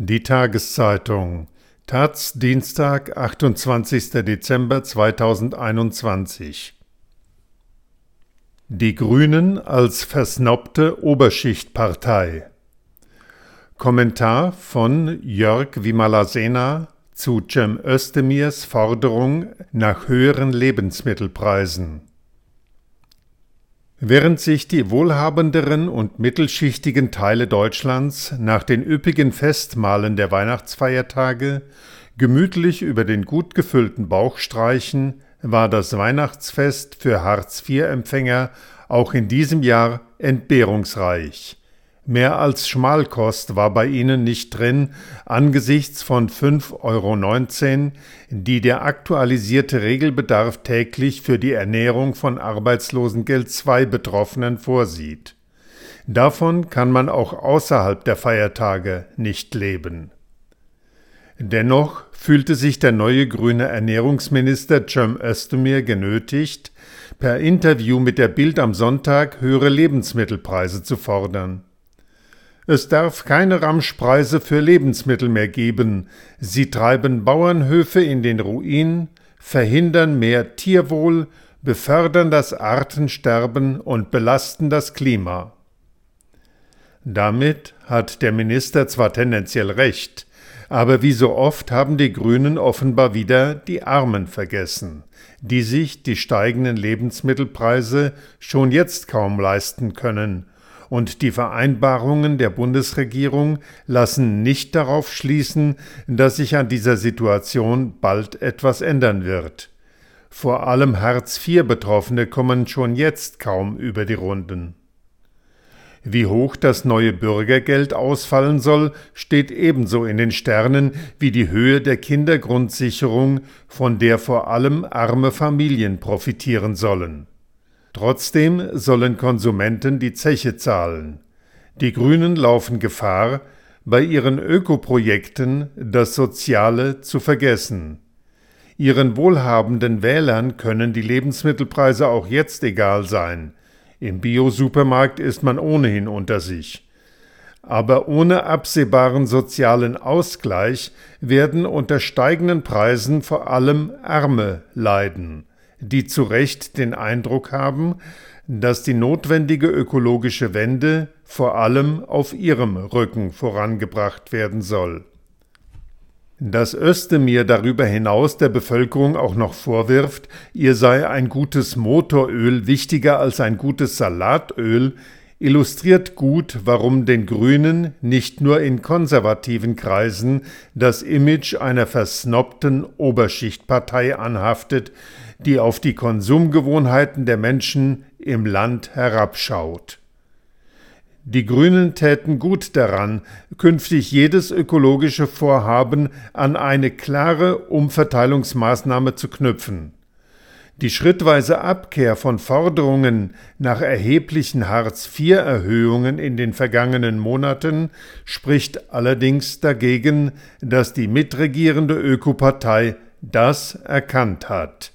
Die Tageszeitung. Taz Dienstag, 28. Dezember 2021 Die Grünen als versnobte Oberschichtpartei. Kommentar von Jörg Vimalasena zu Cem Özdemirs Forderung nach höheren Lebensmittelpreisen Während sich die wohlhabenderen und mittelschichtigen Teile Deutschlands nach den üppigen Festmahlen der Weihnachtsfeiertage gemütlich über den gut gefüllten Bauch streichen, war das Weihnachtsfest für Hartz-IV-Empfänger auch in diesem Jahr entbehrungsreich. Mehr als Schmalkost war bei ihnen nicht drin angesichts von 5,19 Euro, die der aktualisierte Regelbedarf täglich für die Ernährung von Arbeitslosengeld II Betroffenen vorsieht. Davon kann man auch außerhalb der Feiertage nicht leben. Dennoch fühlte sich der neue grüne Ernährungsminister Cem Özdemir genötigt, per Interview mit der Bild am Sonntag höhere Lebensmittelpreise zu fordern. Es darf keine Ramschpreise für Lebensmittel mehr geben. Sie treiben Bauernhöfe in den Ruin, verhindern mehr Tierwohl, befördern das Artensterben und belasten das Klima. Damit hat der Minister zwar tendenziell recht, aber wie so oft haben die Grünen offenbar wieder die Armen vergessen, die sich die steigenden Lebensmittelpreise schon jetzt kaum leisten können und die Vereinbarungen der Bundesregierung lassen nicht darauf schließen, dass sich an dieser Situation bald etwas ändern wird. Vor allem Hartz-IV-Betroffene kommen schon jetzt kaum über die Runden. Wie hoch das neue Bürgergeld ausfallen soll, steht ebenso in den Sternen wie die Höhe der Kindergrundsicherung, von der vor allem arme Familien profitieren sollen. Trotzdem sollen Konsumenten die Zeche zahlen. Die Grünen laufen Gefahr, bei ihren Ökoprojekten das Soziale zu vergessen. Ihren wohlhabenden Wählern können die Lebensmittelpreise auch jetzt egal sein. Im Biosupermarkt ist man ohnehin unter sich. Aber ohne absehbaren sozialen Ausgleich werden unter steigenden Preisen vor allem Arme leiden die zu Recht den Eindruck haben, dass die notwendige ökologische Wende vor allem auf ihrem Rücken vorangebracht werden soll. Dass Özdemir darüber hinaus der Bevölkerung auch noch vorwirft, ihr sei ein gutes Motoröl wichtiger als ein gutes Salatöl, illustriert gut, warum den Grünen nicht nur in konservativen Kreisen das Image einer versnobten Oberschichtpartei anhaftet, die auf die Konsumgewohnheiten der Menschen im Land herabschaut. Die Grünen täten gut daran, künftig jedes ökologische Vorhaben an eine klare Umverteilungsmaßnahme zu knüpfen. Die schrittweise Abkehr von Forderungen nach erheblichen Hartz-IV-Erhöhungen in den vergangenen Monaten spricht allerdings dagegen, dass die mitregierende Ökopartei das erkannt hat.